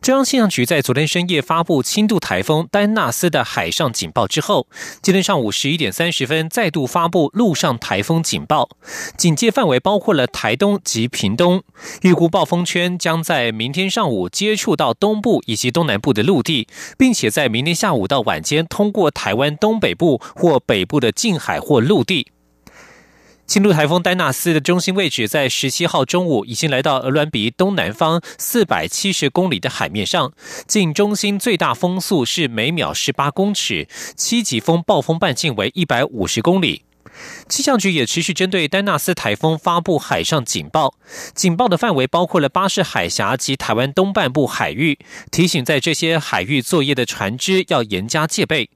中央气象局在昨天深夜发布轻度台风丹纳斯的海上警报之后，今天上午十一点三十分再度发布陆上台风警报，警戒范围包括了台东及屏东。预估暴风圈将在明天上午接触到东部以及东南部的陆地，并且在明天下午到晚间通过台湾东北部或北部的近海或陆地。轻度台风丹纳斯的中心位置在十七号中午已经来到鹅銮鼻东南方四百七十公里的海面上，近中心最大风速是每秒十八公尺，七级风暴风半径为一百五十公里。气象局也持续针对丹纳斯台风发布海上警报，警报的范围包括了巴士海峡及台湾东半部海域，提醒在这些海域作业的船只要严加戒备。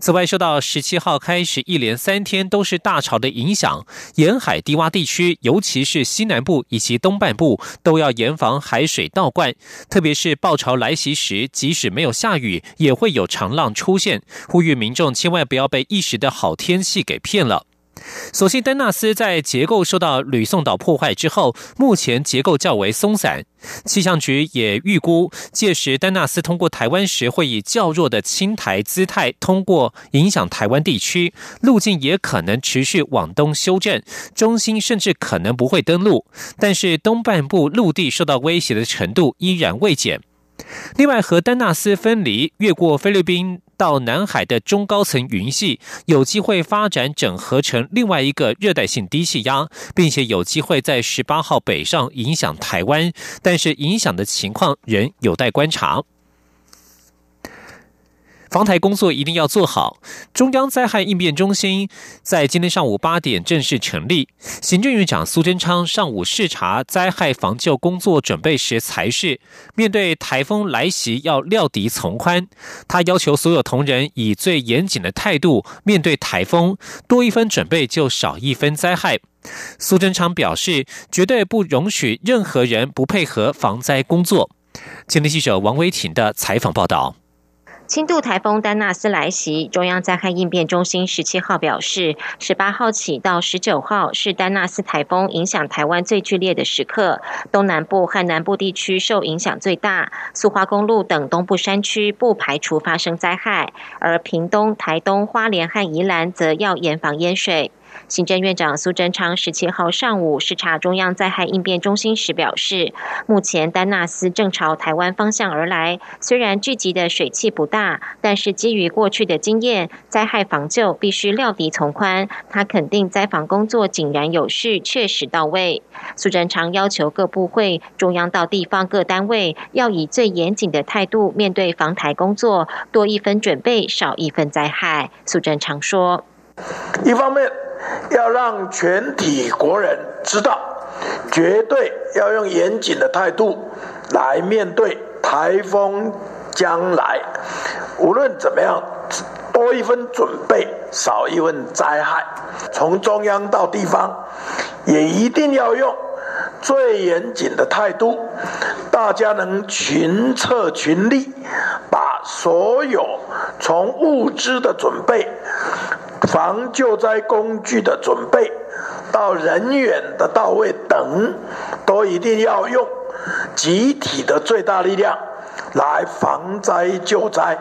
此外，受到十七号开始一连三天都是大潮的影响，沿海低洼地区，尤其是西南部以及东半部，都要严防海水倒灌，特别是暴潮来袭时，即使没有下雨，也会有长浪出现，呼吁民众千万不要被一时的好天气给骗了。所幸丹纳斯在结构受到吕宋岛破坏之后，目前结构较为松散。气象局也预估，届时丹纳斯通过台湾时，会以较弱的轻台姿态通过，影响台湾地区，路径也可能持续往东修正，中心甚至可能不会登陆。但是东半部陆地受到威胁的程度依然未减。另外，和丹纳斯分离，越过菲律宾。到南海的中高层云系有机会发展整合成另外一个热带性低气压，并且有机会在十八号北上影响台湾，但是影响的情况仍有待观察。防台工作一定要做好。中央灾害应变中心在今天上午八点正式成立。行政院长苏贞昌上午视察灾害防救工作准备时，才是面对台风来袭要料敌从宽。他要求所有同仁以最严谨的态度面对台风，多一分准备就少一分灾害。苏贞昌表示，绝对不容许任何人不配合防灾工作。今天记者王维婷的采访报道。轻度台风丹纳斯来袭，中央灾害应变中心十七号表示，十八号起到十九号是丹纳斯台风影响台湾最剧烈的时刻，东南部和南部地区受影响最大，苏花公路等东部山区不排除发生灾害，而屏东、台东、花莲和宜兰则要严防淹水。行政院长苏贞昌十七号上午视察中央灾害应变中心时表示，目前丹纳斯正朝台湾方向而来，虽然聚集的水汽不大，但是基于过去的经验，灾害防救必须料敌从宽。他肯定灾防工作井然有序，确实到位。苏贞昌要求各部会、中央到地方各单位，要以最严谨的态度面对防台工作，多一分准备，少一分灾害。苏贞昌说：“一方面。”要让全体国人知道，绝对要用严谨的态度来面对台风将来。无论怎么样，多一分准备，少一份灾害。从中央到地方，也一定要用最严谨的态度，大家能群策群力，把所有从物资的准备。防救灾工具的准备，到人员的到位等，都一定要用集体的最大力量来防灾救灾。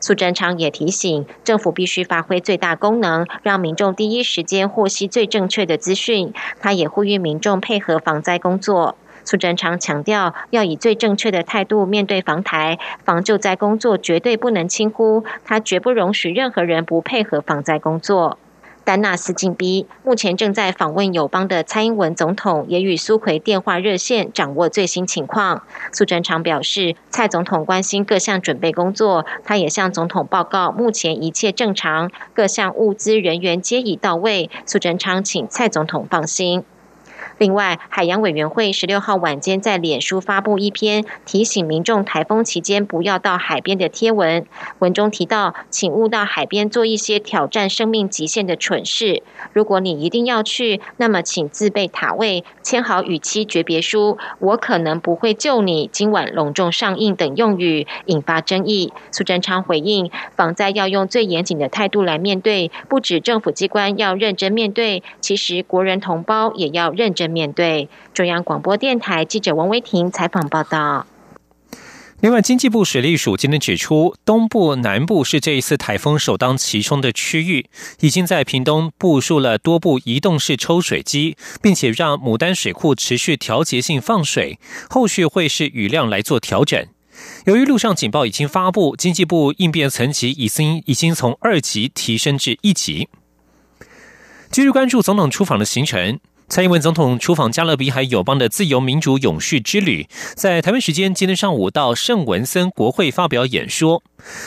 苏贞昌也提醒，政府必须发挥最大功能，让民众第一时间获悉最正确的资讯。他也呼吁民众配合防灾工作。苏贞昌强调，要以最正确的态度面对防台、防救灾工作，绝对不能轻忽。他绝不容许任何人不配合防灾工作。丹纳斯进逼，目前正在访问友邦的蔡英文总统也与苏奎电话热线，掌握最新情况。苏贞昌表示，蔡总统关心各项准备工作，他也向总统报告，目前一切正常，各项物资人员皆已到位。苏贞昌请蔡总统放心。另外，海洋委员会十六号晚间在脸书发布一篇提醒民众台风期间不要到海边的贴文，文中提到，请勿到海边做一些挑战生命极限的蠢事。如果你一定要去，那么请自备塔位，签好与妻诀别书。我可能不会救你。今晚隆重上映等用语引发争议。苏贞昌回应，防灾要用最严谨的态度来面对，不止政府机关要认真面对，其实国人同胞也要认真。面对中央广播电台记者王维婷采访报道。另外，经济部水利署今天指出，东部、南部是这一次台风首当其冲的区域，已经在屏东部署了多部移动式抽水机，并且让牡丹水库持续调节性放水，后续会是雨量来做调整。由于陆上警报已经发布，经济部应变层级已经已经从二级提升至一级。继续关注总统出访的行程。蔡英文总统出访加勒比海友邦的自由民主永续之旅，在台湾时间今天上午到圣文森国会发表演说。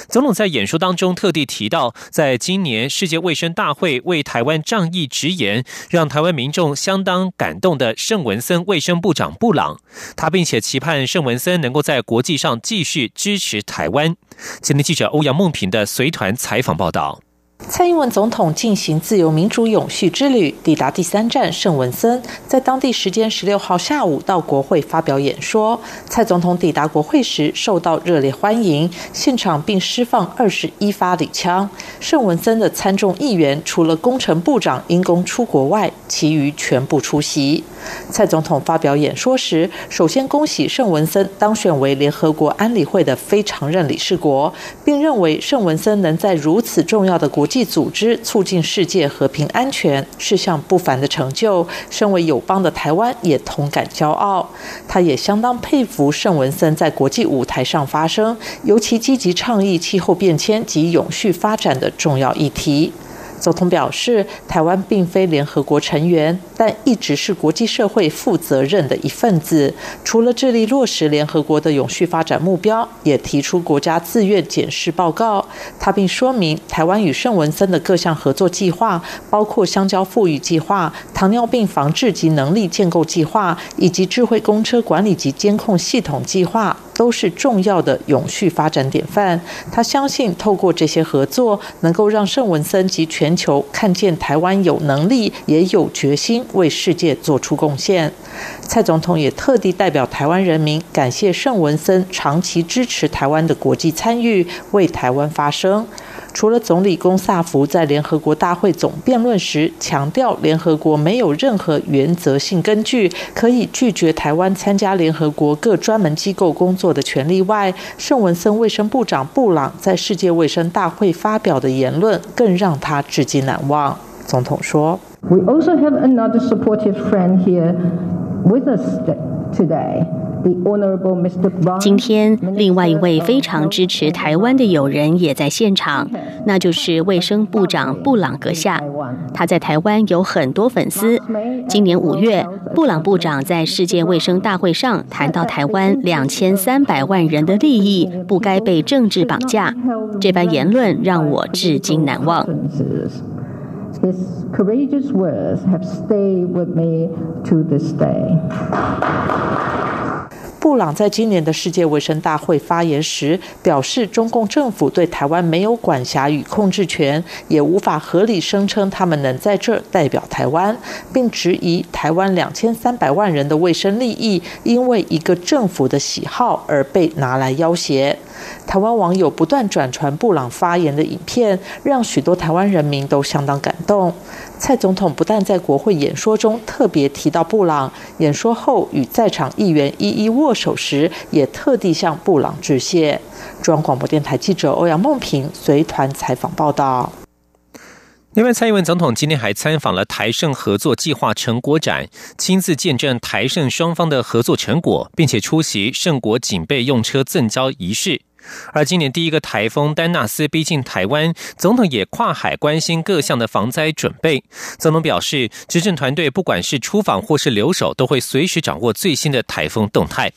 总统在演说当中特地提到，在今年世界卫生大会为台湾仗义直言，让台湾民众相当感动的圣文森卫生部长布朗，他并且期盼圣文森能够在国际上继续支持台湾。今天记者欧阳梦平的随团采访报道。蔡英文总统进行自由民主永续之旅，抵达第三站圣文森，在当地时间十六号下午到国会发表演说。蔡总统抵达国会时受到热烈欢迎，现场并释放二十一发礼枪。圣文森的参众议员除了工程部长因公出国外，其余全部出席。蔡总统发表演说时，首先恭喜圣文森当选为联合国安理会的非常任理事国，并认为圣文森能在如此重要的国际组织促进世界和平安全，是项不凡的成就。身为友邦的台湾也同感骄傲。他也相当佩服圣文森在国际舞台上发声，尤其积极倡议气候变迁及永续发展的重要议题。总统表示，台湾并非联合国成员，但一直是国际社会负责任的一份子。除了致力落实联合国的永续发展目标，也提出国家自愿检视报告。他并说明，台湾与圣文森的各项合作计划，包括香蕉富裕计划、糖尿病防治及能力建构计划，以及智慧公车管理及监控系统计划。都是重要的永续发展典范。他相信，透过这些合作，能够让圣文森及全球看见台湾有能力也有决心为世界做出贡献。蔡总统也特地代表台湾人民，感谢盛文森长期支持台湾的国际参与，为台湾发声。除了总理龚萨福在联合国大会总辩论时强调，联合国没有任何原则性根据可以拒绝台湾参加联合国各专门机构工作的权利外，圣文森卫生部长布朗在世界卫生大会发表的言论更让他至今难忘。总统说：“We also have another supportive friend here with us today.” 今天，另外一位非常支持台湾的友人也在现场，那就是卫生部长布朗阁下。他在台湾有很多粉丝。今年五月，布朗部长在世界卫生大会上谈到台湾两千三百万人的利益不该被政治绑架，这番言论让我至今难忘。His courageous words have stayed with me to this day. 布朗在今年的世界卫生大会发言时表示，中共政府对台湾没有管辖与控制权，也无法合理声称他们能在这儿代表台湾，并质疑台湾两千三百万人的卫生利益因为一个政府的喜好而被拿来要挟。台湾网友不断转传布朗发言的影片，让许多台湾人民都相当感动。蔡总统不但在国会演说中特别提到布朗，演说后与在场议员一一握手时，也特地向布朗致谢。中央广播电台记者欧阳梦平随团采访报道。另外，蔡英文总统今天还参访了台盛合作计划成果展，亲自见证台盛双方的合作成果，并且出席盛国警备用车赠交仪式。而今年第一个台风丹纳斯逼近台湾，总统也跨海关心各项的防灾准备。总统表示，执政团队不管是出访或是留守，都会随时掌握最新的台风动态。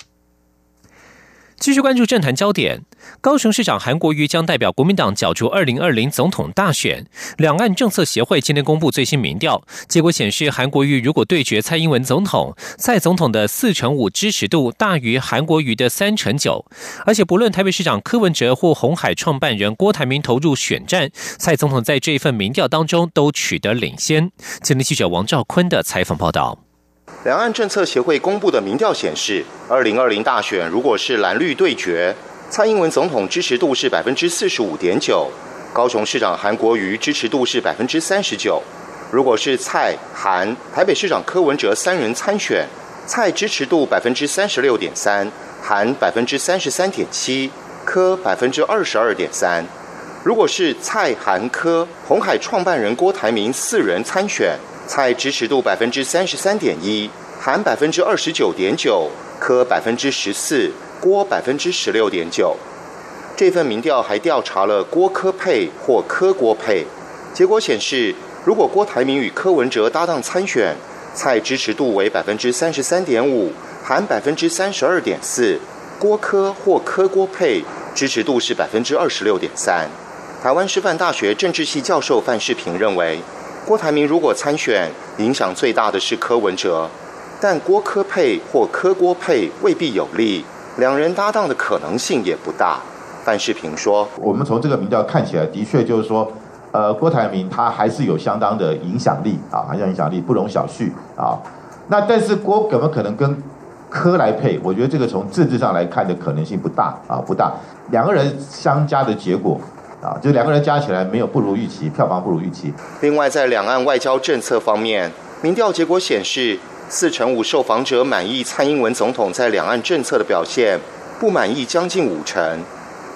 继续关注政坛焦点，高雄市长韩国瑜将代表国民党角逐二零二零总统大选。两岸政策协会今天公布最新民调结果显示，韩国瑜如果对决蔡英文总统，蔡总统的四成五支持度大于韩国瑜的三成九。而且不论台北市长柯文哲或红海创办人郭台铭投入选战，蔡总统在这一份民调当中都取得领先。今天记者王兆坤的采访报道。两岸政策协会公布的民调显示，二零二零大选如果是蓝绿对决。蔡英文总统支持度是百分之四十五点九，高雄市长韩国瑜支持度是百分之三十九。如果是蔡韩台北市长柯文哲三人参选，蔡支持度百分之三十六点三，韩百分之三十三点七，柯百分之二十二点三。如果是蔡韩柯红海创办人郭台铭四人参选，蔡支持度百分之三十三点一，韩百分之二十九点九，柯百分之十四。郭百分之十六点九，这份民调还调查了郭柯配或柯郭配，结果显示，如果郭台铭与柯文哲搭档参选，蔡支持度为百分之三十三点五，含百分之三十二点四；郭柯或柯郭配支持度是百分之二十六点三。台湾师范大学政治系教授范世平认为，郭台铭如果参选，影响最大的是柯文哲，但郭科配或柯郭配未必有利。两人搭档的可能性也不大。范世平说：“我们从这个民调看起来，的确就是说，呃，郭台铭他还是有相当的影响力啊，还有影响力不容小觑啊。那但是郭怎么可能跟柯来配？我觉得这个从政治上来看的可能性不大啊，不大。两个人相加的结果啊，就两个人加起来没有不如预期，票房不如预期。另外，在两岸外交政策方面，民调结果显示。”四成五受访者满意蔡英文总统在两岸政策的表现，不满意将近五成。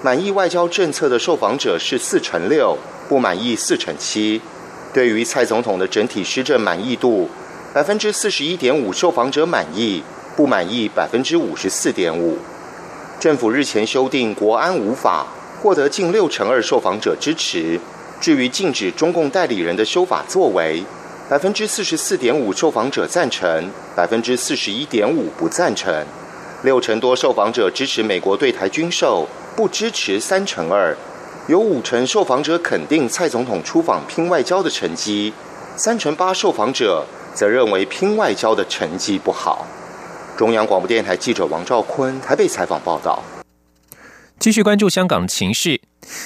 满意外交政策的受访者是四成六，不满意四成七。对于蔡总统的整体施政满意度，百分之四十一点五受访者满意，不满意百分之五十四点五。政府日前修订国安无法，获得近六成二受访者支持。至于禁止中共代理人的修法作为。百分之四十四点五受访者赞成，百分之四十一点五不赞成，六成多受访者支持美国对台军售，不支持三成二，有五成受访者肯定蔡总统出访拼外交的成绩，三成八受访者则认为拼外交的成绩不好。中央广播电台记者王兆坤台北采访报道。继续关注香港情势。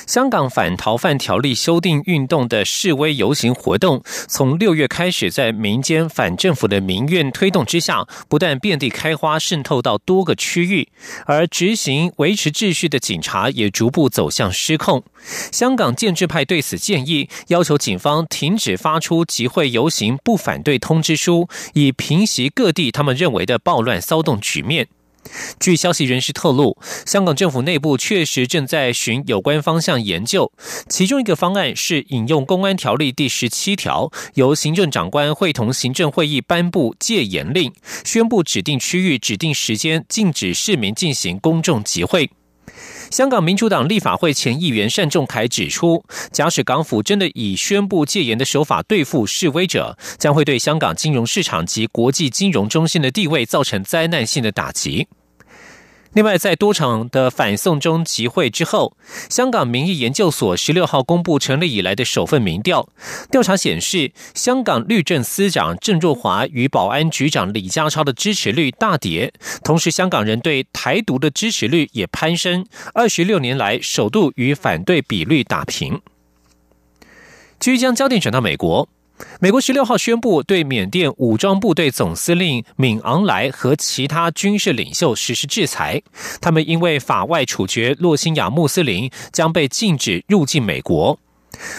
香港反逃犯条例修订运动的示威游行活动，从六月开始，在民间反政府的民怨推动之下，不断遍地开花，渗透到多个区域，而执行维持秩序的警察也逐步走向失控。香港建制派对此建议，要求警方停止发出集会游行不反对通知书，以平息各地他们认为的暴乱骚动局面。据消息人士透露，香港政府内部确实正在寻有关方向研究。其中一个方案是引用《公安条例》第十七条，由行政长官会同行政会议颁布戒严令，宣布指定区域、指定时间禁止市民进行公众集会。香港民主党立法会前议员单仲恺指出，假使港府真的以宣布戒严的手法对付示威者，将会对香港金融市场及国际金融中心的地位造成灾难性的打击。另外，在多场的反送中集会之后，香港民意研究所十六号公布成立以来的首份民调，调查显示，香港律政司长郑若华与保安局长李家超的支持率大跌，同时香港人对台独的支持率也攀升，二十六年来首度与反对比率打平。继续将焦点转到美国。美国十六号宣布对缅甸武装部队总司令敏昂莱和其他军事领袖实施制裁，他们因为法外处决洛辛亚穆斯林，将被禁止入境美国。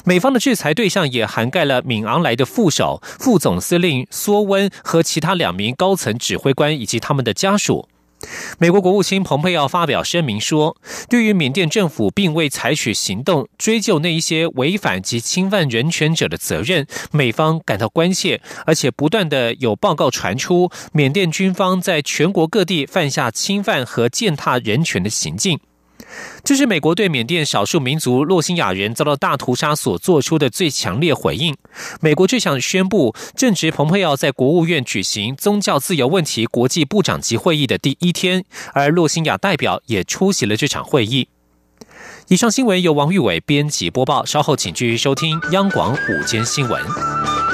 美方的制裁对象也涵盖了敏昂莱的副手、副总司令梭温和其他两名高层指挥官以及他们的家属。美国国务卿蓬佩奥发表声明说，对于缅甸政府并未采取行动追究那一些违反及侵犯人权者的责任，美方感到关切，而且不断的有报告传出，缅甸军方在全国各地犯下侵犯和践踏人权的行径。这是美国对缅甸少数民族洛辛亚人遭到大屠杀所做出的最强烈回应。美国这项宣布正值蓬佩奥在国务院举行宗教自由问题国际部长级会议的第一天，而洛辛亚代表也出席了这场会议。以上新闻由王玉伟编辑播报，稍后请继续收听央广午间新闻。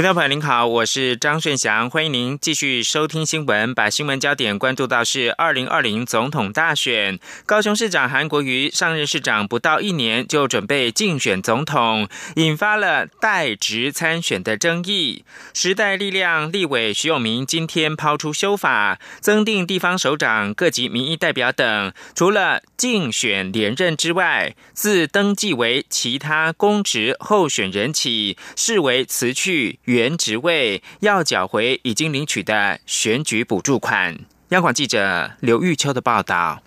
听众朋友您好，我是张顺祥，欢迎您继续收听新闻。把新闻焦点关注到是二零二零总统大选，高雄市长韩国瑜上任市长不到一年就准备竞选总统，引发了代职参选的争议。时代力量立委徐永明今天抛出修法，增订地方首长、各级民意代表等，除了竞选连任之外，自登记为其他公职候选人起，视为辞去。原职位要缴回已经领取的选举补助款。央广记者刘玉秋的报道。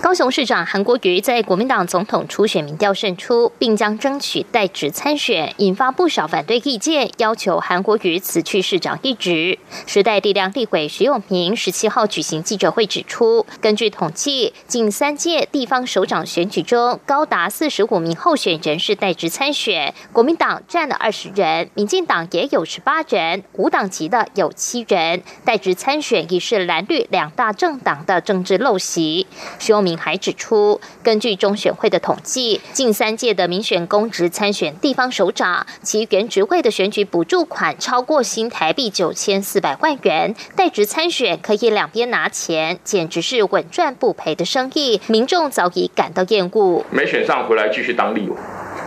高雄市长韩国瑜在国民党总统初选民调胜出，并将争取代职参选，引发不少反对意见，要求韩国瑜辞去市长一职。时代力量立委徐永明十七号举行记者会指出，根据统计，近三届地方首长选举中，高达四十五名候选人是代职参选，国民党占了二十人，民进党也有十八人，无党籍的有七人。代职参选已是蓝绿两大政党的政治陋习。徐永明。还指出，根据中选会的统计，近三届的民选公职参选地方首长，其原职位的选举补助款超过新台币九千四百万元，代职参选可以两边拿钱，简直是稳赚不赔的生意，民众早已感到厌恶。没选上回来继续当立委，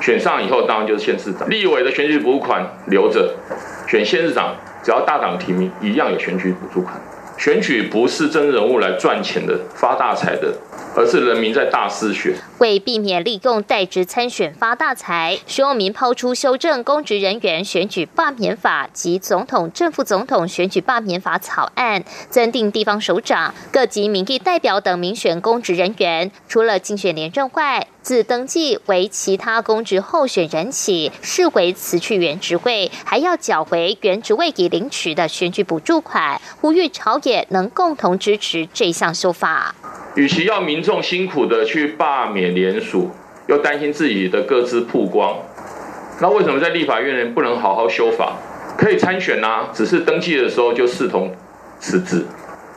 选上以后当然就是县市长，立委的选举补助款留着，选县市长只要大党提名，一样有选举补助款。选举不是真人物来赚钱的、发大财的，而是人民在大肆选。为避免利用代职参选发大财，徐永明抛出修正公职人员选举罢免法及总统、正副总统选举罢免法草案，增订地方首长、各级民意代表等民选公职人员，除了竞选连任外，自登记为其他公职候选人起，视为辞去原职位，还要缴回原职位已领取的选举补助款。呼吁朝野能共同支持这项修法。与其要民众辛苦的去罢免联署，又担心自己的各自曝光，那为什么在立法院不能好好修法？可以参选呐，只是登记的时候就视同辞职。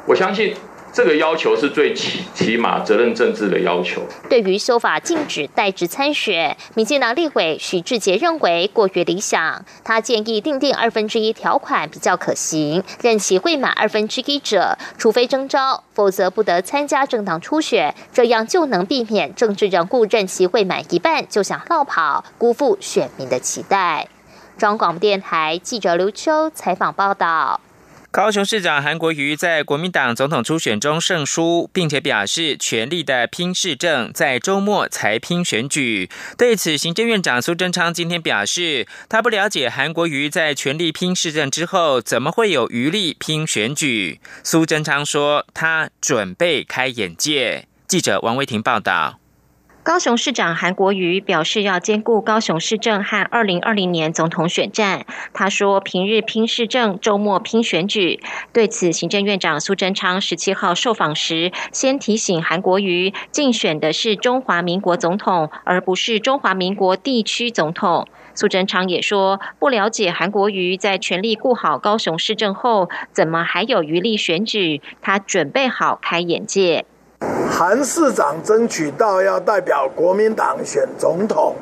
我相信。这个要求是最起起码责任政治的要求。对于修法禁止代职参选，民进党立委许志杰认为过于理想。他建议定定二分之一条款比较可行，任期未满二分之一者，除非征召，否则不得参加政党初选，这样就能避免政治人物任期未满一半就想绕跑，辜负选民的期待。中广电台记者刘秋采访报道。高雄市长韩国瑜在国民党总统初选中胜出，并且表示全力的拼市政，在周末才拼选举。对此，行政院长苏贞昌今天表示，他不了解韩国瑜在全力拼市政之后，怎么会有余力拼选举。苏贞昌说，他准备开眼界。记者王维婷报道。高雄市长韩国瑜表示，要兼顾高雄市政和二零二零年总统选战。他说，平日拼市政，周末拼选举。对此，行政院长苏贞昌十七号受访时，先提醒韩国瑜，竞选的是中华民国总统，而不是中华民国地区总统。苏贞昌也说，不了解韩国瑜在全力顾好高雄市政后，怎么还有余力选举？他准备好开眼界。韩市长争取到要代表国民党选总统，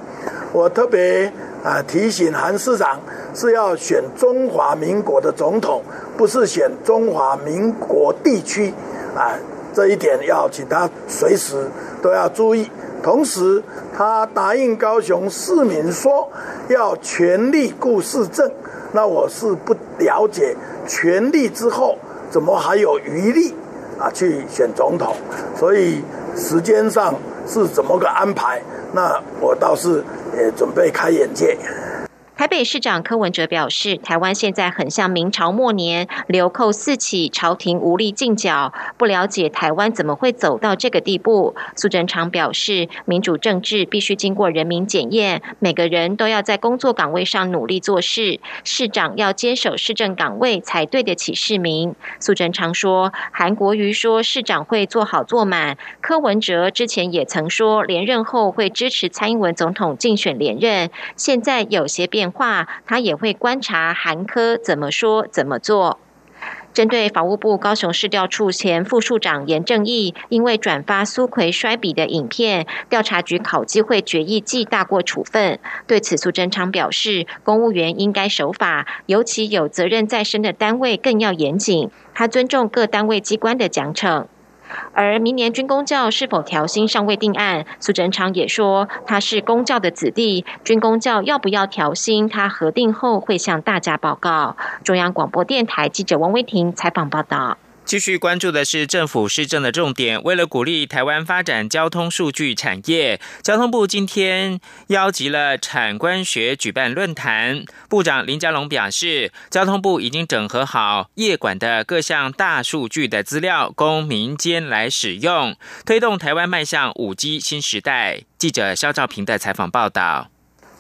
我特别啊提醒韩市长是要选中华民国的总统，不是选中华民国地区啊，这一点要请他随时都要注意。同时，他答应高雄市民说要全力顾市政，那我是不了解全力之后怎么还有余力。啊，去选总统，所以时间上是怎么个安排？那我倒是也准备开眼界。台北市长柯文哲表示，台湾现在很像明朝末年，流寇四起，朝廷无力进剿。不了解台湾怎么会走到这个地步。苏贞昌表示，民主政治必须经过人民检验，每个人都要在工作岗位上努力做事。市长要坚守市政岗位，才对得起市民。苏贞昌说，韩国瑜说市长会做好做满，柯文哲之前也曾说连任后会支持蔡英文总统竞选连任，现在有些变。话，他也会观察韩科怎么说怎么做。针对法务部高雄市调处前副处长严正义，因为转发苏奎摔笔的影片，调查局考纪会决议记大过处分。对此，苏贞昌表示，公务员应该守法，尤其有责任在身的单位更要严谨。他尊重各单位机关的奖惩。而明年军工教是否调薪尚未定案，苏贞昌也说他是公教的子弟，军工教要不要调薪，他核定后会向大家报告。中央广播电台记者王威婷采访报道。继续关注的是政府施政的重点。为了鼓励台湾发展交通数据产业，交通部今天邀集了产官学举办论坛。部长林佳龙表示，交通部已经整合好业管的各项大数据的资料，供民间来使用，推动台湾迈向五 G 新时代。记者肖兆平的采访报道。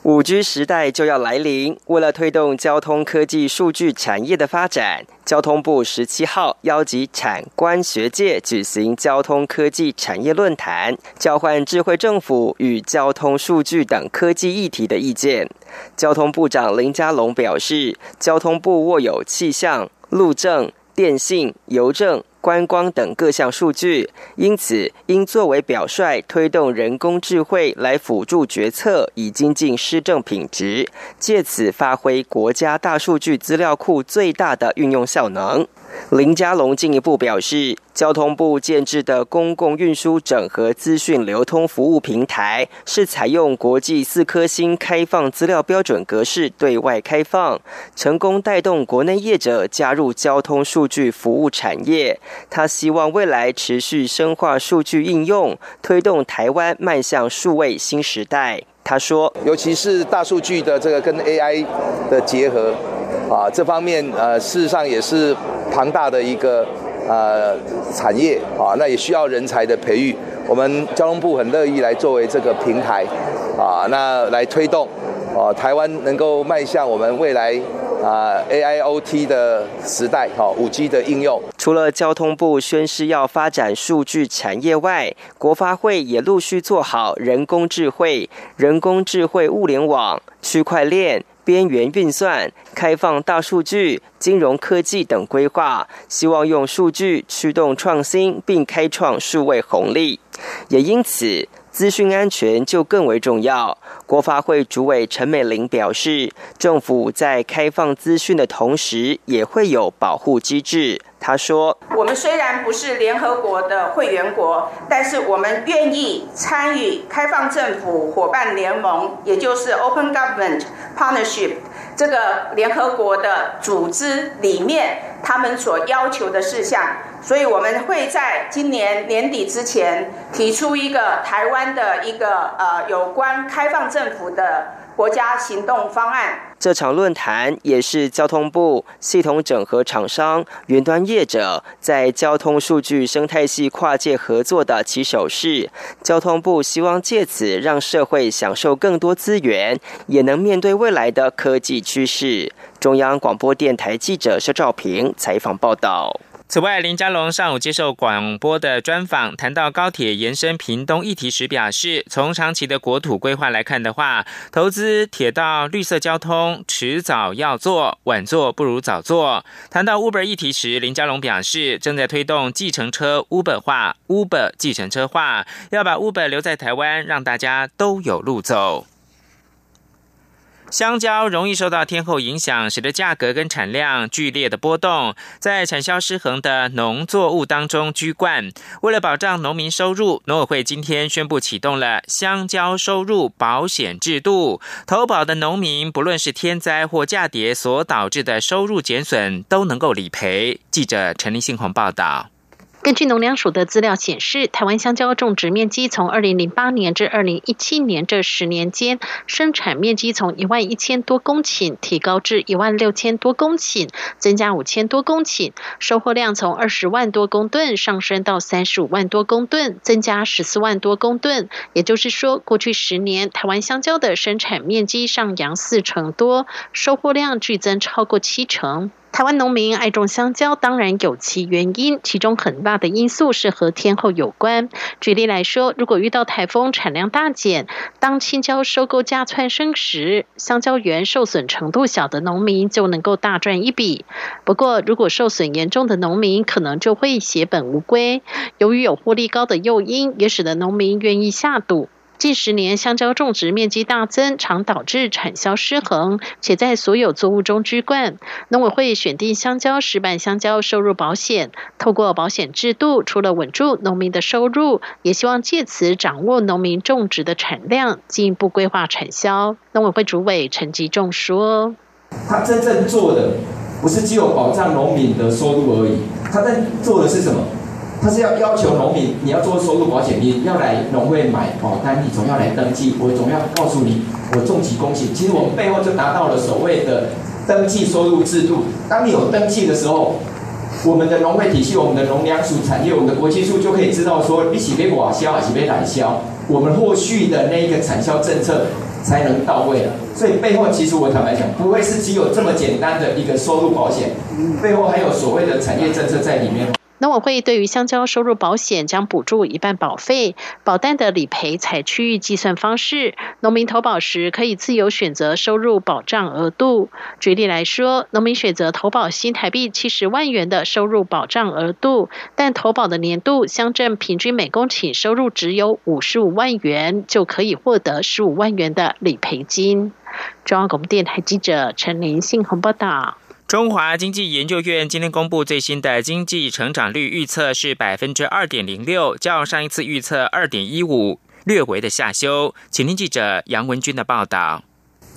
五 G 时代就要来临，为了推动交通科技数据产业的发展，交通部十七号邀集产官学界举行交通科技产业论坛，交换智慧政府与交通数据等科技议题的意见。交通部长林佳龙表示，交通部握有气象、路政、电信、邮政。观光等各项数据，因此应作为表率，推动人工智慧来辅助决策，以精进施政品质，借此发挥国家大数据资料库最大的运用效能。林佳龙进一步表示，交通部建制的公共运输整合资讯流通服务平台，是采用国际四颗星开放资料标准格式对外开放，成功带动国内业者加入交通数据服务产业。他希望未来持续深化数据应用，推动台湾迈向数位新时代。他说，尤其是大数据的这个跟 AI 的结合。啊，这方面呃，事实上也是庞大的一个呃产业啊，那也需要人才的培育。我们交通部很乐意来作为这个平台啊，那来推动哦，台湾能够迈向我们未来啊 AIoT 的时代，哈，五 G 的应用。除了交通部宣誓要发展数据产业外，国发会也陆续做好人工智慧、人工智慧物联网、区块链。边缘运算、开放大数据、金融科技等规划，希望用数据驱动创新，并开创数位红利。也因此，资讯安全就更为重要。国发会主委陈美玲表示，政府在开放资讯的同时，也会有保护机制。他说：“我们虽然不是联合国的会员国，但是我们愿意参与开放政府伙伴联盟，也就是 Open Government Partnership 这个联合国的组织里面，他们所要求的事项。所以我们会在今年年底之前提出一个台湾的一个呃有关开放政府的。”国家行动方案。这场论坛也是交通部系统整合厂商、云端业者在交通数据生态系跨界合作的起手式。交通部希望借此让社会享受更多资源，也能面对未来的科技趋势。中央广播电台记者肖兆平采访报道。此外，林佳龙上午接受广播的专访，谈到高铁延伸屏东议题时表示，从长期的国土规划来看的话，投资铁道绿色交通迟早要做，晚做不如早做。谈到 Uber 议题时，林佳龙表示，正在推动计程车 Uber 化，Uber 计程车化，要把 Uber 留在台湾，让大家都有路走。香蕉容易受到天候影响，使得价格跟产量剧烈的波动，在产销失衡的农作物当中居冠。为了保障农民收入，农委会今天宣布启动了香蕉收入保险制度，投保的农民不论是天灾或价跌所导致的收入减损，都能够理赔。记者陈立信鸿报道。根据农粮署的资料显示，台湾香蕉种植面积从二零零八年至二零一七年这十年间，生产面积从一万一千多公顷提高至一万六千多公顷，增加五千多公顷；收获量从二十万多公吨上升到三十五万多公吨，增加十四万多公吨。也就是说，过去十年台湾香蕉的生产面积上扬四成多，收获量剧增超过七成。台湾农民爱种香蕉，当然有其原因，其中很大的因素是和天候有关。举例来说，如果遇到台风，产量大减，当青椒收购价窜升时，香蕉园受损程度小的农民就能够大赚一笔。不过，如果受损严重的农民，可能就会血本无归。由于有获利高的诱因，也使得农民愿意下赌。近十年，香蕉种植面积大增，常导致产销失衡，且在所有作物中居冠。农委会选定香蕉石板香蕉收入保险，透过保险制度，除了稳住农民的收入，也希望借此掌握农民种植的产量，进一步规划产销。农委会主委陈吉仲说：“他真正做的不是只有保障农民的收入而已，他在做的是什么？”他是要要求农民，你要做收入保险，你要来农会买保单，你总要来登记。我总要告诉你，我重疾公险。其实我们背后就达到了所谓的登记收入制度。当你有登记的时候，我们的农会体系、我们的农粮署产业、我们的国际处就可以知道说，一起被瓦销，一起被揽销，我们后续的那一个产销政策才能到位了。所以背后其实我坦白讲，不会是只有这么简单的一个收入保险，背后还有所谓的产业政策在里面。农委会对于香蕉收入保险将补助一半保费，保单的理赔采区域计算方式，农民投保时可以自由选择收入保障额度。举例来说，农民选择投保新台币七十万元的收入保障额度，但投保的年度乡镇平均每公顷收入只有五十五万元，就可以获得十五万元的理赔金。中央广播电台记者陈林信鸿报道。中华经济研究院今天公布最新的经济成长率预测是百分之二点零六，较上一次预测二点一五略微的下修。请听记者杨文军的报道。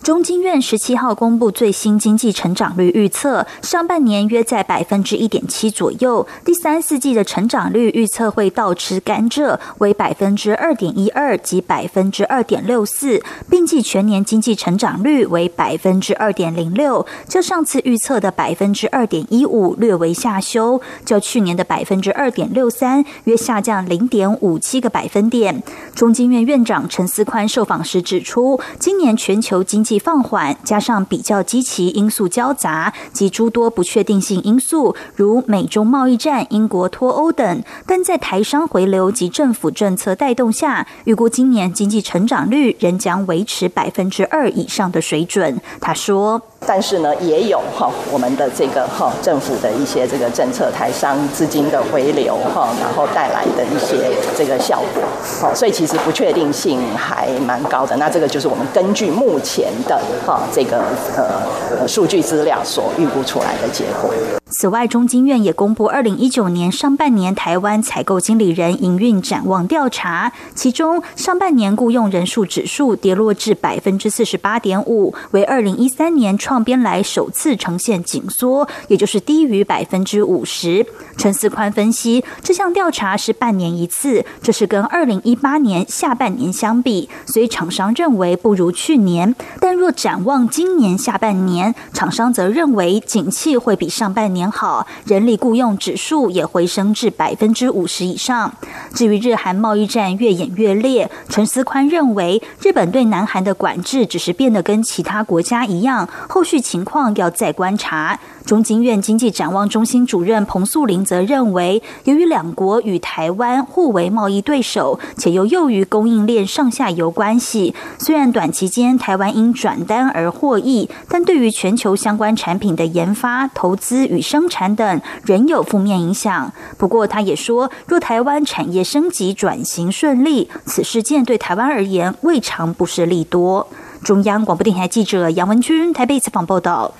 中经院十七号公布最新经济成长率预测，上半年约在百分之一点七左右，第三四季的成长率预测会倒吃甘蔗，为百分之二点一二及百分之二点六四，并计全年经济成长率为百分之二点零六，较上次预测的百分之二点一五略为下修，较去年的百分之二点六三约下降零点五七个百分点。中经院院长陈思宽受访时指出，今年全球经济济放缓，加上比较积极因素交杂及诸多不确定性因素，如美中贸易战、英国脱欧等，但在台商回流及政府政策带动下，预估今年经济成长率仍将维持百分之二以上的水准。他说。但是呢，也有哈我们的这个哈政府的一些这个政策，台商资金的回流哈，然后带来的一些这个效果，好，所以其实不确定性还蛮高的。那这个就是我们根据目前的哈这个呃数据资料所预估出来的结果。此外，中经院也公布二零一九年上半年台湾采购经理人营运展望调查，其中上半年雇佣人数指数跌落至百分之四十八点五，为二零一三年创编来首次呈现紧缩，也就是低于百分之五十。陈思宽分析，这项调查是半年一次，这是跟二零一八年下半年相比，所以厂商认为不如去年。但若展望今年下半年，厂商则认为景气会比上半年。年好，人力雇佣指数也回升至百分之五十以上。至于日韩贸易战越演越烈，陈思宽认为，日本对南韩的管制只是变得跟其他国家一样，后续情况要再观察。中经院经济展望中心主任彭素玲则认为，由于两国与台湾互为贸易对手，且又囿于供应链上下游关系，虽然短期间台湾因转单而获益，但对于全球相关产品的研发、投资与生产等仍有负面影响。不过，他也说，若台湾产业升级转型顺利，此事件对台湾而言未尝不是利多。中央广播电台记者杨文君台北采访报道。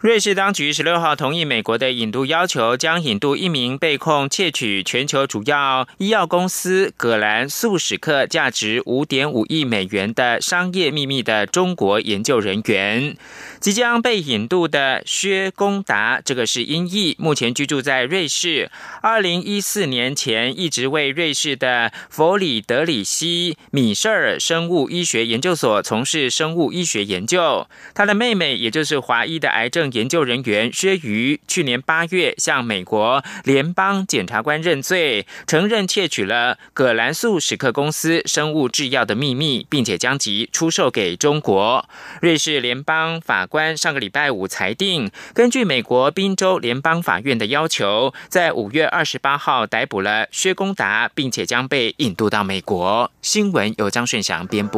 瑞士当局十六号同意美国的引渡要求，将引渡一名被控窃取全球主要医药公司葛兰素史克价值五点五亿美元的商业秘密的中国研究人员。即将被引渡的薛公达，这个是音译，目前居住在瑞士。二零一四年前一直为瑞士的弗里德里希米舍尔生物医学研究所从事生物医学研究。他的妹妹，也就是华裔的癌症研究人员薛瑜，去年八月向美国联邦检察官认罪，承认窃取了葛兰素史克公司生物制药的秘密，并且将其出售给中国。瑞士联邦法。官上个礼拜五裁定，根据美国宾州联邦法院的要求，在五月二十八号逮捕了薛公达，并且将被引渡到美国。新闻由张顺祥编播。